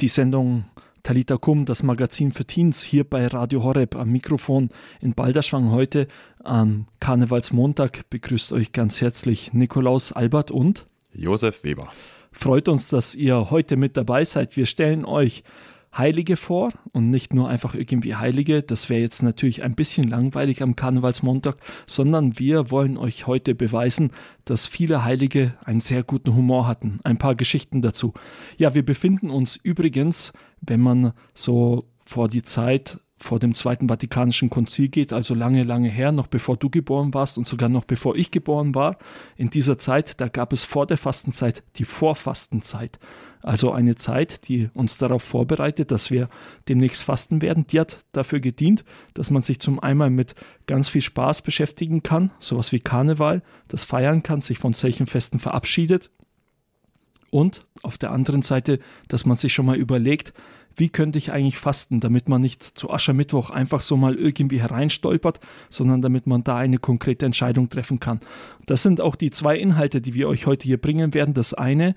die Sendung Talita Kum, das Magazin für Teens, hier bei Radio Horeb am Mikrofon in Balderschwang heute am Karnevalsmontag begrüßt euch ganz herzlich Nikolaus Albert und Josef Weber. Freut uns, dass ihr heute mit dabei seid. Wir stellen euch Heilige vor und nicht nur einfach irgendwie Heilige, das wäre jetzt natürlich ein bisschen langweilig am Karnevalsmontag, sondern wir wollen euch heute beweisen, dass viele Heilige einen sehr guten Humor hatten. Ein paar Geschichten dazu. Ja, wir befinden uns übrigens, wenn man so vor die Zeit vor dem Zweiten Vatikanischen Konzil geht, also lange, lange her, noch bevor du geboren warst und sogar noch bevor ich geboren war. In dieser Zeit, da gab es vor der Fastenzeit die Vorfastenzeit. Also eine Zeit, die uns darauf vorbereitet, dass wir demnächst fasten werden. Die hat dafür gedient, dass man sich zum einmal mit ganz viel Spaß beschäftigen kann, sowas wie Karneval, das feiern kann, sich von solchen Festen verabschiedet. Und auf der anderen Seite, dass man sich schon mal überlegt, wie könnte ich eigentlich fasten, damit man nicht zu Aschermittwoch einfach so mal irgendwie hereinstolpert, sondern damit man da eine konkrete Entscheidung treffen kann. Das sind auch die zwei Inhalte, die wir euch heute hier bringen werden. Das eine,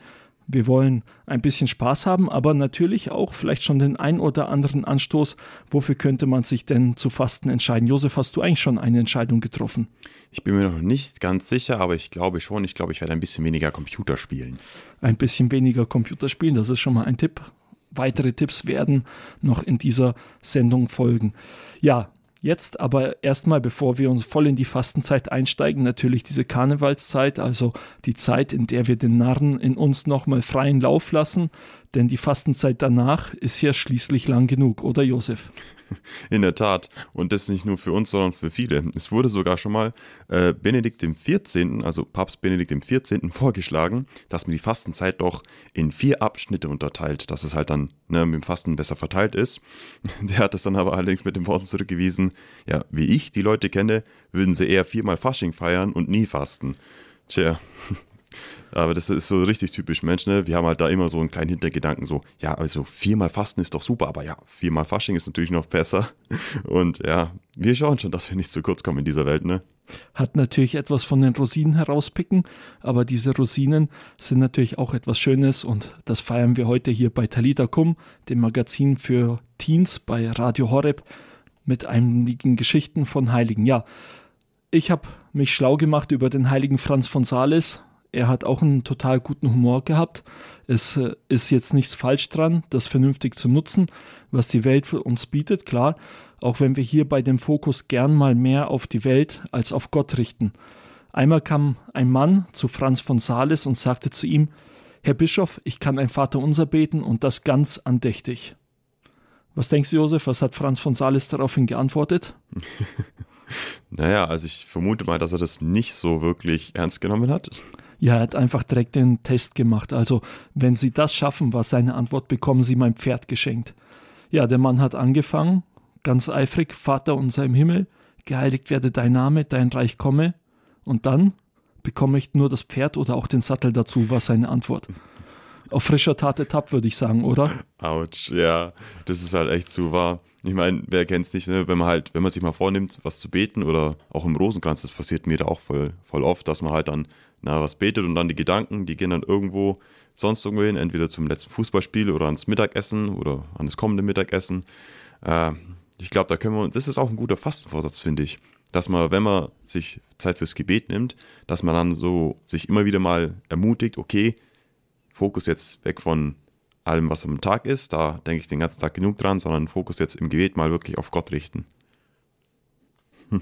wir wollen ein bisschen Spaß haben, aber natürlich auch vielleicht schon den ein oder anderen Anstoß. Wofür könnte man sich denn zu Fasten entscheiden? Josef, hast du eigentlich schon eine Entscheidung getroffen? Ich bin mir noch nicht ganz sicher, aber ich glaube schon. Ich glaube, ich werde ein bisschen weniger Computer spielen. Ein bisschen weniger Computer spielen, das ist schon mal ein Tipp. Weitere Tipps werden noch in dieser Sendung folgen. Ja, Jetzt aber erstmal, bevor wir uns voll in die Fastenzeit einsteigen, natürlich diese Karnevalszeit, also die Zeit, in der wir den Narren in uns nochmal freien Lauf lassen, denn die Fastenzeit danach ist ja schließlich lang genug, oder Josef? In der Tat. Und das nicht nur für uns, sondern für viele. Es wurde sogar schon mal äh, Benedikt XIV., also Papst Benedikt XIV., vorgeschlagen, dass man die Fastenzeit doch in vier Abschnitte unterteilt, dass es halt dann ne, mit dem Fasten besser verteilt ist. Der hat es dann aber allerdings mit den Worten zurückgewiesen, ja, wie ich die Leute kenne, würden sie eher viermal Fasching feiern und nie fasten. Tja, aber das ist so richtig typisch Mensch, ne? Wir haben halt da immer so einen kleinen Hintergedanken, so, ja, also viermal Fasten ist doch super, aber ja, viermal Fasching ist natürlich noch besser. Und ja, wir schauen schon, dass wir nicht zu kurz kommen in dieser Welt, ne? Hat natürlich etwas von den Rosinen herauspicken, aber diese Rosinen sind natürlich auch etwas Schönes und das feiern wir heute hier bei Talita Kum, dem Magazin für Teens bei Radio Horeb, mit einigen Geschichten von Heiligen. Ja, ich habe mich schlau gemacht über den heiligen Franz von Sales, er hat auch einen total guten Humor gehabt. Es äh, ist jetzt nichts falsch dran, das vernünftig zu nutzen, was die Welt für uns bietet, klar. Auch wenn wir hier bei dem Fokus gern mal mehr auf die Welt als auf Gott richten. Einmal kam ein Mann zu Franz von Sales und sagte zu ihm, Herr Bischof, ich kann ein Vaterunser beten und das ganz andächtig. Was denkst du, Josef, was hat Franz von Sales daraufhin geantwortet? naja, also ich vermute mal, dass er das nicht so wirklich ernst genommen hat. Ja, er hat einfach direkt den Test gemacht. Also, wenn Sie das schaffen, war seine Antwort, bekommen Sie mein Pferd geschenkt. Ja, der Mann hat angefangen, ganz eifrig, Vater unser im Himmel, geheiligt werde dein Name, dein Reich komme. Und dann bekomme ich nur das Pferd oder auch den Sattel dazu, war seine Antwort. Auf frischer Tat ertappt, würde ich sagen, oder? Autsch, ja, das ist halt echt zu wahr. Ich meine, wer kennt es nicht, ne? wenn man halt, wenn man sich mal vornimmt, was zu beten oder auch im Rosenkranz, das passiert mir da auch voll, voll oft, dass man halt dann na, was betet und dann die Gedanken, die gehen dann irgendwo sonst irgendwo hin, entweder zum letzten Fußballspiel oder ans Mittagessen oder an das kommende Mittagessen. Äh, ich glaube, da können wir, das ist auch ein guter Fastenvorsatz, finde ich, dass man, wenn man sich Zeit fürs Gebet nimmt, dass man dann so sich immer wieder mal ermutigt, okay, Fokus jetzt weg von allem, was am Tag ist, da denke ich den ganzen Tag genug dran, sondern Fokus jetzt im Gebet mal wirklich auf Gott richten. Hm.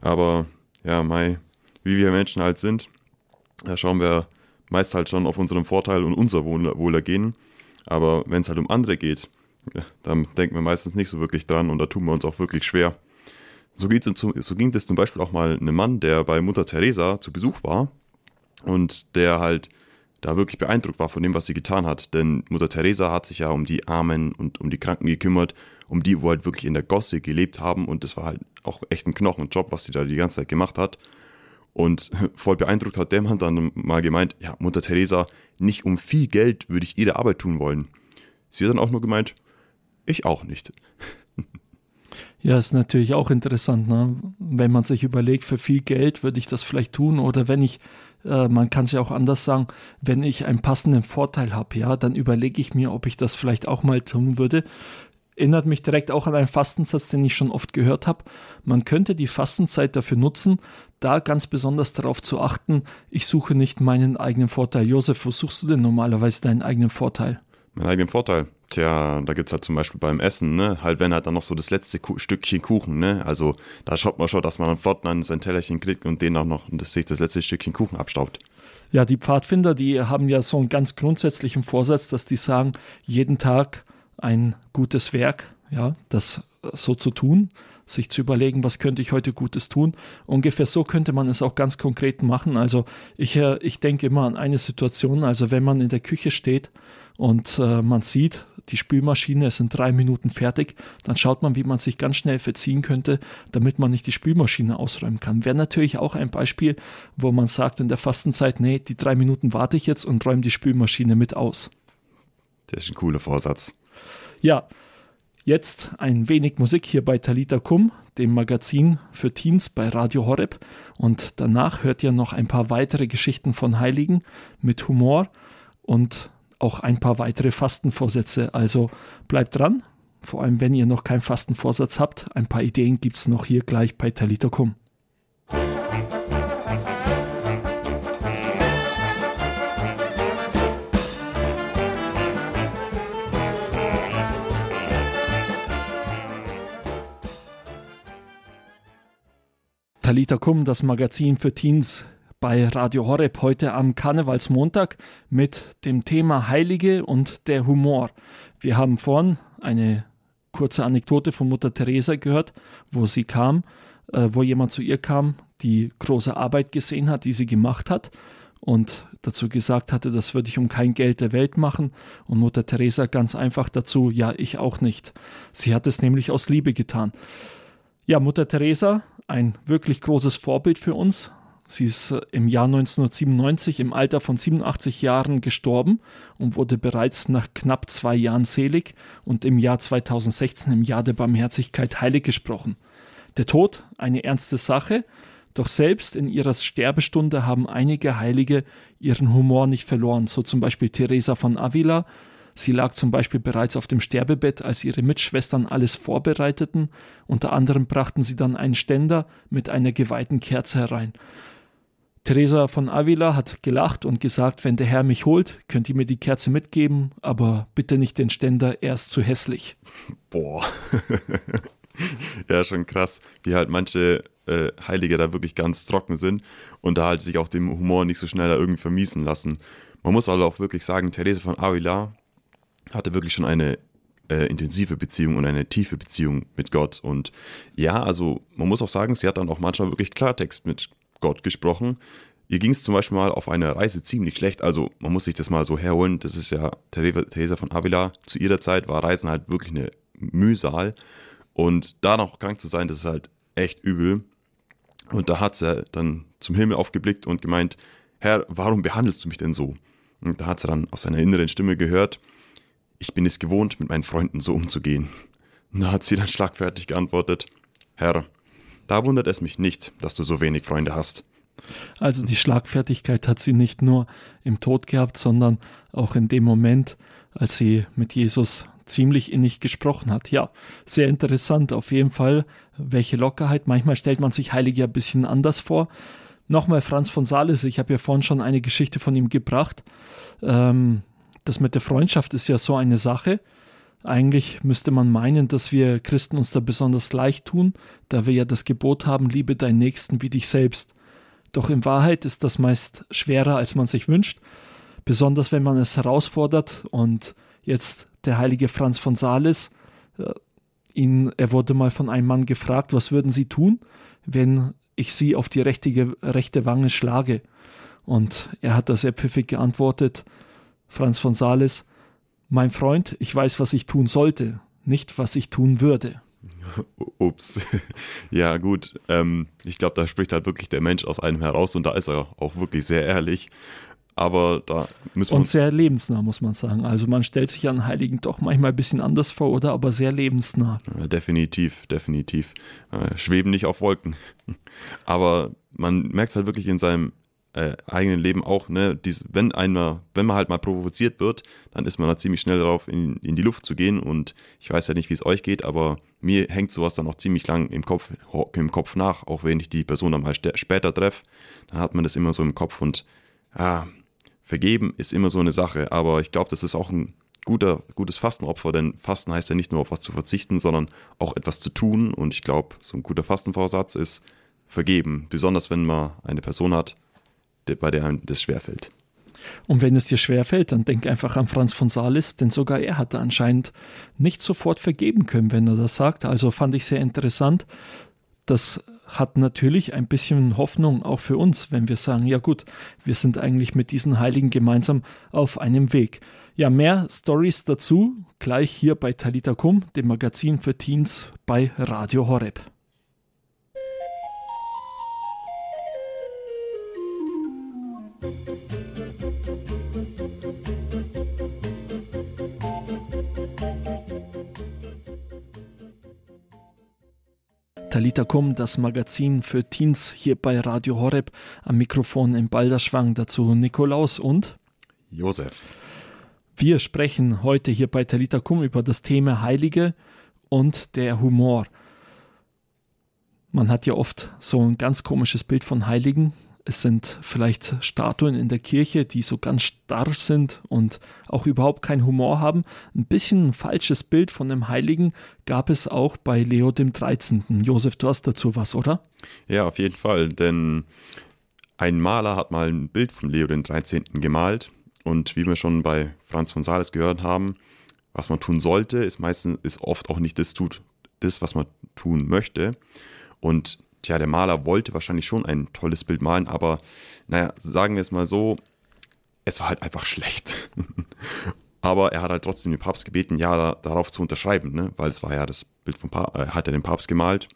Aber ja, Mai, wie wir Menschen halt sind, da schauen wir meist halt schon auf unseren Vorteil und unser Wohlergehen. Aber wenn es halt um andere geht, dann denken wir meistens nicht so wirklich dran und da tun wir uns auch wirklich schwer. So, so ging es zum Beispiel auch mal einem Mann, der bei Mutter Teresa zu Besuch war und der halt da wirklich beeindruckt war von dem, was sie getan hat. Denn Mutter Teresa hat sich ja um die Armen und um die Kranken gekümmert, um die, wo halt wirklich in der Gosse gelebt haben und das war halt auch echt ein Knochenjob, was sie da die ganze Zeit gemacht hat. Und voll beeindruckt hat der Mann dann mal gemeint, ja, Mutter Teresa, nicht um viel Geld würde ich ihre Arbeit tun wollen. Sie hat dann auch nur gemeint, ich auch nicht. Ja, ist natürlich auch interessant, ne? wenn man sich überlegt, für viel Geld würde ich das vielleicht tun oder wenn ich äh, man kann es ja auch anders sagen, wenn ich einen passenden Vorteil habe, ja, dann überlege ich mir, ob ich das vielleicht auch mal tun würde. Erinnert mich direkt auch an einen Fastensatz, den ich schon oft gehört habe. Man könnte die Fastenzeit dafür nutzen, da ganz besonders darauf zu achten, ich suche nicht meinen eigenen Vorteil. Josef, wo suchst du denn normalerweise deinen eigenen Vorteil? Meinen eigenen Vorteil. Tja, da gibt es halt zum Beispiel beim Essen, ne, halt wenn halt dann noch so das letzte Ku Stückchen Kuchen, ne, also da schaut man schon, dass man dann flott an sein Tellerchen kriegt und den auch noch, dass sich das letzte Stückchen Kuchen abstaubt. Ja, die Pfadfinder, die haben ja so einen ganz grundsätzlichen Vorsatz, dass die sagen, jeden Tag ein gutes Werk, ja, das so zu tun, sich zu überlegen, was könnte ich heute Gutes tun. Ungefähr so könnte man es auch ganz konkret machen. Also ich, äh, ich denke immer an eine Situation, also wenn man in der Küche steht und äh, man sieht, die Spülmaschine ist in drei Minuten fertig, dann schaut man, wie man sich ganz schnell verziehen könnte, damit man nicht die Spülmaschine ausräumen kann. Wäre natürlich auch ein Beispiel, wo man sagt in der Fastenzeit, nee, die drei Minuten warte ich jetzt und räume die Spülmaschine mit aus. Das ist ein cooler Vorsatz. Ja, jetzt ein wenig Musik hier bei Talita Kum, dem Magazin für Teens bei Radio Horeb. Und danach hört ihr noch ein paar weitere Geschichten von Heiligen mit Humor und auch ein paar weitere Fastenvorsätze. Also bleibt dran, vor allem wenn ihr noch keinen Fastenvorsatz habt. Ein paar Ideen gibt es noch hier gleich bei Talitakum. Talita Kum, das Magazin für Teens bei Radio Horeb heute am Karnevalsmontag mit dem Thema Heilige und der Humor. Wir haben vorhin eine kurze Anekdote von Mutter Teresa gehört, wo sie kam, äh, wo jemand zu ihr kam, die große Arbeit gesehen hat, die sie gemacht hat und dazu gesagt hatte, das würde ich um kein Geld der Welt machen. Und Mutter Teresa ganz einfach dazu, ja, ich auch nicht. Sie hat es nämlich aus Liebe getan. Ja, Mutter Teresa, ein wirklich großes Vorbild für uns, Sie ist äh, im Jahr 1997 im Alter von 87 Jahren gestorben und wurde bereits nach knapp zwei Jahren selig und im Jahr 2016 im Jahr der Barmherzigkeit heilig gesprochen. Der Tod eine ernste Sache, doch selbst in ihrer Sterbestunde haben einige Heilige ihren Humor nicht verloren, so zum Beispiel Teresa von Avila. Sie lag zum Beispiel bereits auf dem Sterbebett, als ihre Mitschwestern alles vorbereiteten. Unter anderem brachten sie dann einen Ständer mit einer geweihten Kerze herein. Teresa von Avila hat gelacht und gesagt, wenn der Herr mich holt, könnt ihr mir die Kerze mitgeben, aber bitte nicht den Ständer, er ist zu hässlich. Boah. ja, schon krass, wie halt manche äh, Heilige da wirklich ganz trocken sind und da halt sich auch dem Humor nicht so schnell da irgendwie vermiesen lassen. Man muss also auch wirklich sagen, Teresa von Avila hatte wirklich schon eine äh, intensive Beziehung und eine tiefe Beziehung mit Gott. Und ja, also man muss auch sagen, sie hat dann auch manchmal wirklich Klartext mit Gott gesprochen. Ihr ging es zum Beispiel mal auf einer Reise ziemlich schlecht. Also man muss sich das mal so herholen. Das ist ja Teresa von Avila. Zu ihrer Zeit war Reisen halt wirklich eine Mühsal. Und da noch krank zu sein, das ist halt echt übel. Und da hat sie dann zum Himmel aufgeblickt und gemeint, Herr, warum behandelst du mich denn so? Und da hat sie dann aus seiner inneren Stimme gehört, ich bin es gewohnt, mit meinen Freunden so umzugehen. Da hat sie dann schlagfertig geantwortet, Herr, da wundert es mich nicht, dass du so wenig Freunde hast. Also die Schlagfertigkeit hat sie nicht nur im Tod gehabt, sondern auch in dem Moment, als sie mit Jesus ziemlich innig gesprochen hat. Ja, sehr interessant auf jeden Fall, welche Lockerheit. Manchmal stellt man sich Heilige ein bisschen anders vor. Nochmal Franz von Sales, ich habe ja vorhin schon eine Geschichte von ihm gebracht. Ähm, das mit der Freundschaft ist ja so eine Sache. Eigentlich müsste man meinen, dass wir Christen uns da besonders leicht tun, da wir ja das Gebot haben, liebe deinen Nächsten wie dich selbst. Doch in Wahrheit ist das meist schwerer, als man sich wünscht, besonders wenn man es herausfordert. Und jetzt der heilige Franz von Sales, äh, ihn, er wurde mal von einem Mann gefragt, was würden Sie tun, wenn ich Sie auf die rechte, rechte Wange schlage? Und er hat da sehr pfiffig geantwortet, Franz von Sales, mein Freund, ich weiß, was ich tun sollte, nicht was ich tun würde. Ups. Ja, gut. Ähm, ich glaube, da spricht halt wirklich der Mensch aus einem heraus und da ist er auch wirklich sehr ehrlich. Aber da müssen wir. Und sehr lebensnah, muss man sagen. Also man stellt sich an Heiligen doch manchmal ein bisschen anders vor, oder? Aber sehr lebensnah. Ja, definitiv, definitiv. Äh, schweben nicht auf Wolken. Aber man merkt es halt wirklich in seinem äh, eigenen Leben auch, ne, dies, wenn einmal, wenn man halt mal provoziert wird, dann ist man da ziemlich schnell darauf, in, in die Luft zu gehen. Und ich weiß ja nicht, wie es euch geht, aber mir hängt sowas dann auch ziemlich lang im Kopf, im Kopf nach, auch wenn ich die Person dann mal später treffe, dann hat man das immer so im Kopf und ja, vergeben ist immer so eine Sache. Aber ich glaube, das ist auch ein guter, gutes Fastenopfer, denn Fasten heißt ja nicht nur auf was zu verzichten, sondern auch etwas zu tun. Und ich glaube, so ein guter Fastenvorsatz ist vergeben, besonders wenn man eine Person hat, bei der einem das schwerfällt. Und wenn es dir schwerfällt, dann denk einfach an Franz von Sales, denn sogar er hatte anscheinend nicht sofort vergeben können, wenn er das sagt. Also fand ich sehr interessant. Das hat natürlich ein bisschen Hoffnung auch für uns, wenn wir sagen, ja gut, wir sind eigentlich mit diesen Heiligen gemeinsam auf einem Weg. Ja, mehr Stories dazu gleich hier bei Talita Kum, dem Magazin für Teens bei Radio Horeb. Talita Kum, das Magazin für Teens hier bei Radio Horeb. Am Mikrofon in Balderschwang dazu Nikolaus und Josef. Wir sprechen heute hier bei Talita Kum über das Thema Heilige und der Humor. Man hat ja oft so ein ganz komisches Bild von Heiligen, es sind vielleicht Statuen in der Kirche, die so ganz starr sind und auch überhaupt keinen Humor haben. Ein bisschen ein falsches Bild von dem Heiligen gab es auch bei Leo dem 13. Josef, du hast dazu was, oder? Ja, auf jeden Fall, denn ein Maler hat mal ein Bild von Leo dem 13. gemalt und wie wir schon bei Franz von Sales gehört haben, was man tun sollte, ist meistens ist oft auch nicht das tut das, was man tun möchte. Und tja, der Maler wollte wahrscheinlich schon ein tolles Bild malen, aber naja, sagen wir es mal so, es war halt einfach schlecht. aber er hat halt trotzdem den Papst gebeten, ja, da, darauf zu unterschreiben, ne? weil es war ja das Bild vom Papst, äh, hat er den Papst gemalt.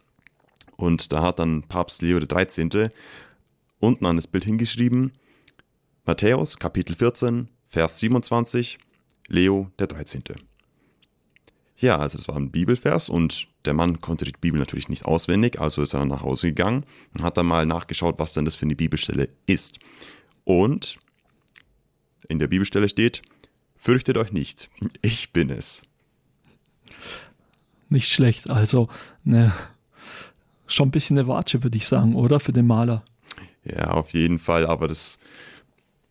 Und da hat dann Papst Leo XIII. unten an das Bild hingeschrieben, Matthäus Kapitel 14, Vers 27, Leo der 13. Ja, also es war ein Bibelvers und der Mann konnte die Bibel natürlich nicht auswendig, also ist er dann nach Hause gegangen und hat dann mal nachgeschaut, was denn das für eine Bibelstelle ist. Und in der Bibelstelle steht, fürchtet euch nicht, ich bin es. Nicht schlecht, also ne, schon ein bisschen eine Watsche, würde ich sagen, oder? Für den Maler. Ja, auf jeden Fall, aber das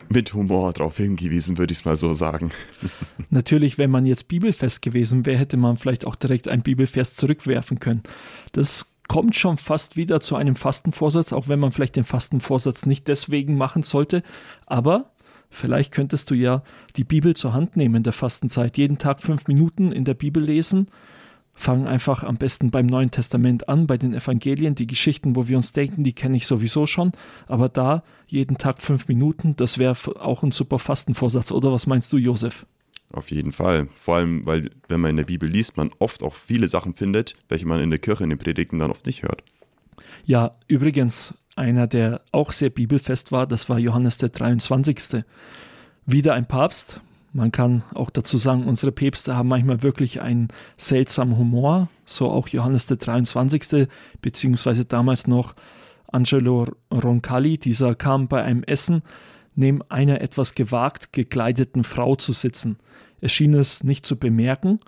mit Humor darauf hingewiesen, würde ich es mal so sagen. Natürlich, wenn man jetzt bibelfest gewesen wäre, hätte man vielleicht auch direkt ein Bibelvers zurückwerfen können. Das kommt schon fast wieder zu einem Fastenvorsatz, auch wenn man vielleicht den Fastenvorsatz nicht deswegen machen sollte. Aber vielleicht könntest du ja die Bibel zur Hand nehmen in der Fastenzeit. Jeden Tag fünf Minuten in der Bibel lesen fangen einfach am besten beim Neuen Testament an, bei den Evangelien. Die Geschichten, wo wir uns denken, die kenne ich sowieso schon. Aber da jeden Tag fünf Minuten, das wäre auch ein super Fastenvorsatz. Oder was meinst du, Josef? Auf jeden Fall. Vor allem, weil, wenn man in der Bibel liest, man oft auch viele Sachen findet, welche man in der Kirche in den Predigten dann oft nicht hört. Ja, übrigens, einer, der auch sehr bibelfest war, das war Johannes der 23. Wieder ein Papst, man kann auch dazu sagen, unsere Päpste haben manchmal wirklich einen seltsamen Humor, so auch Johannes der 23., beziehungsweise damals noch Angelo Roncalli, dieser kam bei einem Essen neben einer etwas gewagt gekleideten Frau zu sitzen. Er schien es nicht zu bemerken.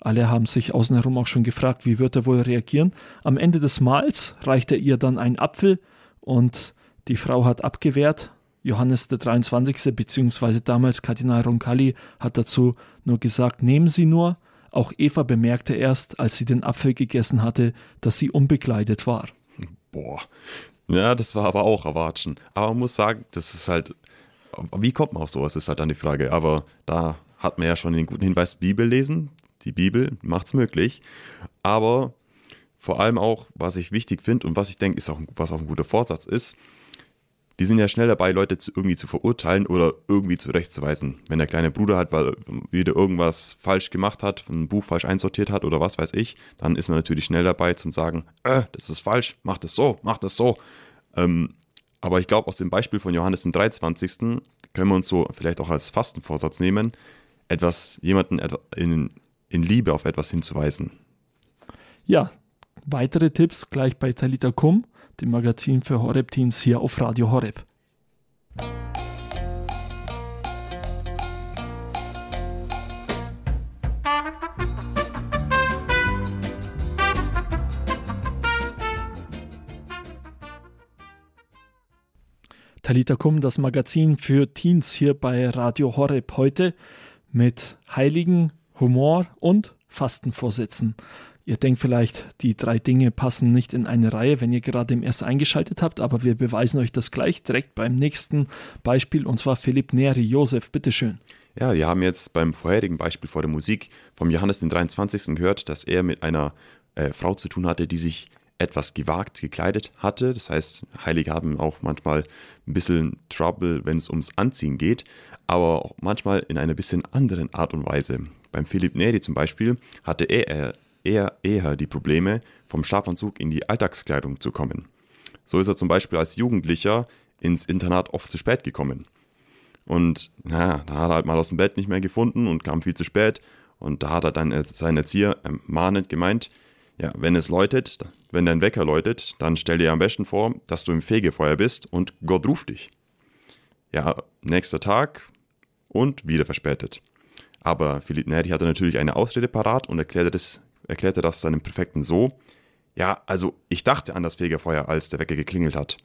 Alle haben sich außen herum auch schon gefragt, wie wird er wohl reagieren. Am Ende des Mahls reicht er ihr dann einen Apfel und die Frau hat abgewehrt, Johannes der 23. bzw. damals Kardinal Roncalli hat dazu nur gesagt, nehmen Sie nur. Auch Eva bemerkte erst, als sie den Apfel gegessen hatte, dass sie unbekleidet war. Boah. Ja, das war aber auch Erwatschen. Aber man muss sagen, das ist halt, wie kommt man auf sowas, ist halt dann die Frage. Aber da hat man ja schon den guten Hinweis, Bibel lesen. Die Bibel macht es möglich. Aber vor allem auch, was ich wichtig finde und was ich denke, ist auch, was auch ein guter Vorsatz ist, die sind ja schnell dabei, Leute zu, irgendwie zu verurteilen oder irgendwie zurechtzuweisen. Wenn der kleine Bruder hat, weil wieder irgendwas falsch gemacht hat, ein Buch falsch einsortiert hat oder was weiß ich, dann ist man natürlich schnell dabei zum sagen, äh, das ist falsch, mach das so, mach das so. Ähm, aber ich glaube, aus dem Beispiel von Johannes dem 23. können wir uns so vielleicht auch als Fastenvorsatz nehmen, etwas, jemanden in, in Liebe auf etwas hinzuweisen. Ja, weitere Tipps gleich bei Talita Kum dem Magazin für Horeb Teens hier auf Radio Horeb. Talita Kum, das Magazin für Teens hier bei Radio Horeb heute mit heiligen Humor und Fastenvorsätzen. Ihr denkt vielleicht, die drei Dinge passen nicht in eine Reihe, wenn ihr gerade im erst eingeschaltet habt, aber wir beweisen euch das gleich direkt beim nächsten Beispiel und zwar Philipp Neri. Josef, bitteschön. Ja, wir haben jetzt beim vorherigen Beispiel vor der Musik vom Johannes den 23. gehört, dass er mit einer äh, Frau zu tun hatte, die sich etwas gewagt gekleidet hatte. Das heißt, Heilige haben auch manchmal ein bisschen Trouble, wenn es ums Anziehen geht, aber auch manchmal in einer bisschen anderen Art und Weise. Beim Philipp Neri zum Beispiel hatte er eher, eher die Probleme, vom Schlafanzug in die Alltagskleidung zu kommen. So ist er zum Beispiel als Jugendlicher ins Internat oft zu spät gekommen. Und naja, da hat er halt mal aus dem Bett nicht mehr gefunden und kam viel zu spät. Und da hat er dann sein Erzieher mahnend gemeint, ja, wenn es läutet, wenn dein Wecker läutet, dann stell dir am besten vor, dass du im Fegefeuer bist und Gott ruft dich. Ja, nächster Tag und wieder verspätet. Aber Philipp Neri hatte natürlich eine Ausrede parat und erklärte das, erklärte das seinem Präfekten so, ja, also ich dachte an das Fegefeuer, als der Wecker geklingelt hat.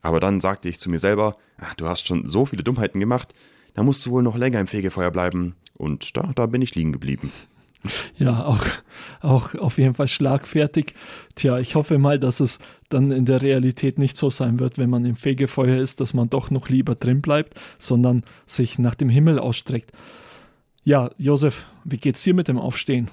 Aber dann sagte ich zu mir selber, ach, du hast schon so viele Dummheiten gemacht, da musst du wohl noch länger im Fegefeuer bleiben. Und da, da bin ich liegen geblieben. Ja, auch, auch auf jeden Fall schlagfertig. Tja, ich hoffe mal, dass es dann in der Realität nicht so sein wird, wenn man im Fegefeuer ist, dass man doch noch lieber drin bleibt, sondern sich nach dem Himmel ausstreckt. Ja, Josef, wie geht's dir mit dem Aufstehen?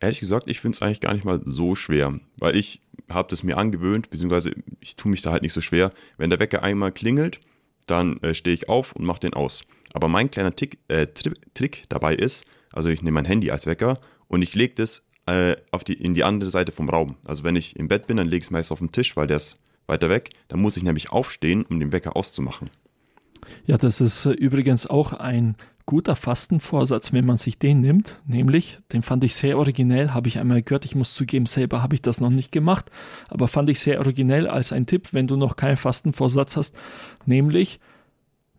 Ehrlich gesagt, ich finde es eigentlich gar nicht mal so schwer, weil ich habe das mir angewöhnt, beziehungsweise ich tue mich da halt nicht so schwer. Wenn der Wecker einmal klingelt, dann äh, stehe ich auf und mache den aus. Aber mein kleiner Tick, äh, Trick dabei ist, also ich nehme mein Handy als Wecker und ich lege das äh, auf die, in die andere Seite vom Raum. Also wenn ich im Bett bin, dann lege ich es meist auf den Tisch, weil der ist weiter weg. Dann muss ich nämlich aufstehen, um den Wecker auszumachen. Ja, das ist äh, übrigens auch ein guter Fastenvorsatz, wenn man sich den nimmt. Nämlich, den fand ich sehr originell, habe ich einmal gehört. Ich muss zugeben, selber habe ich das noch nicht gemacht, aber fand ich sehr originell als ein Tipp, wenn du noch keinen Fastenvorsatz hast. Nämlich,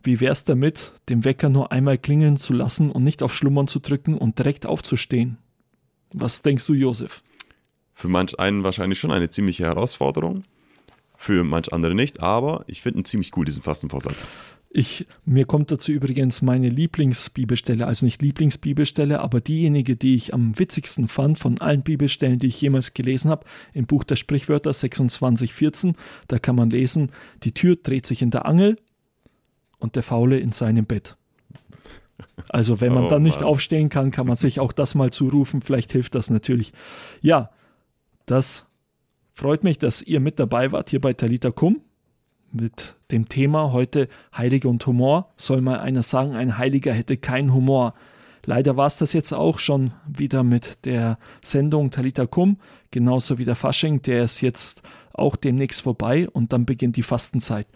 wie wär's damit, den Wecker nur einmal klingeln zu lassen und nicht auf Schlummern zu drücken und direkt aufzustehen? Was denkst du, Josef? Für manch einen wahrscheinlich schon eine ziemliche Herausforderung, für manch andere nicht, aber ich finde ihn ziemlich cool, diesen Fastenvorsatz. Ich, mir kommt dazu übrigens meine Lieblingsbibelstelle, also nicht Lieblingsbibelstelle, aber diejenige, die ich am witzigsten fand von allen Bibelstellen, die ich jemals gelesen habe, im Buch der Sprichwörter 26,14. Da kann man lesen, die Tür dreht sich in der Angel und der Faule in seinem Bett. Also wenn man oh, dann nicht Mann. aufstehen kann, kann man sich auch das mal zurufen. Vielleicht hilft das natürlich. Ja, das freut mich, dass ihr mit dabei wart hier bei Talita Kum mit dem Thema heute Heilige und Humor. Soll mal einer sagen, ein Heiliger hätte keinen Humor. Leider war es das jetzt auch schon wieder mit der Sendung Talita Kum, genauso wie der Fasching, der ist jetzt auch demnächst vorbei und dann beginnt die Fastenzeit.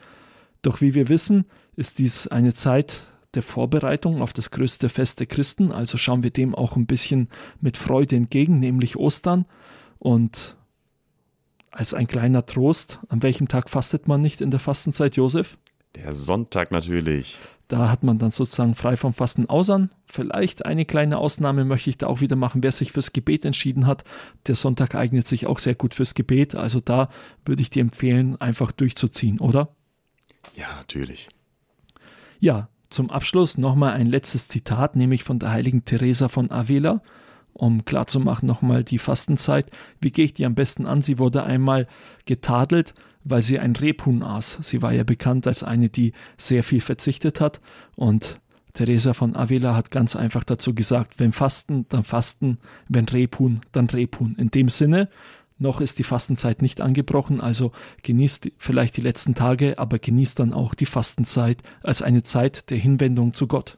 Doch wie wir wissen, ist dies eine Zeit der Vorbereitung auf das größte Fest der Christen, also schauen wir dem auch ein bisschen mit Freude entgegen, nämlich Ostern. Und als ein kleiner Trost, an welchem Tag fastet man nicht in der Fastenzeit, Josef? Der Sonntag natürlich. Da hat man dann sozusagen frei vom Fasten ausern. Vielleicht eine kleine Ausnahme möchte ich da auch wieder machen. Wer sich fürs Gebet entschieden hat, der Sonntag eignet sich auch sehr gut fürs Gebet. Also da würde ich dir empfehlen, einfach durchzuziehen, oder? Ja, natürlich. Ja, zum Abschluss nochmal ein letztes Zitat, nämlich von der heiligen Teresa von Avila um klarzumachen nochmal die Fastenzeit. Wie gehe ich die am besten an? Sie wurde einmal getadelt, weil sie ein Rebhuhn aß. Sie war ja bekannt als eine, die sehr viel verzichtet hat. Und Teresa von Avila hat ganz einfach dazu gesagt, wenn Fasten, dann Fasten, wenn Rebhuhn, dann Rebhuhn. In dem Sinne, noch ist die Fastenzeit nicht angebrochen, also genießt vielleicht die letzten Tage, aber genießt dann auch die Fastenzeit als eine Zeit der Hinwendung zu Gott.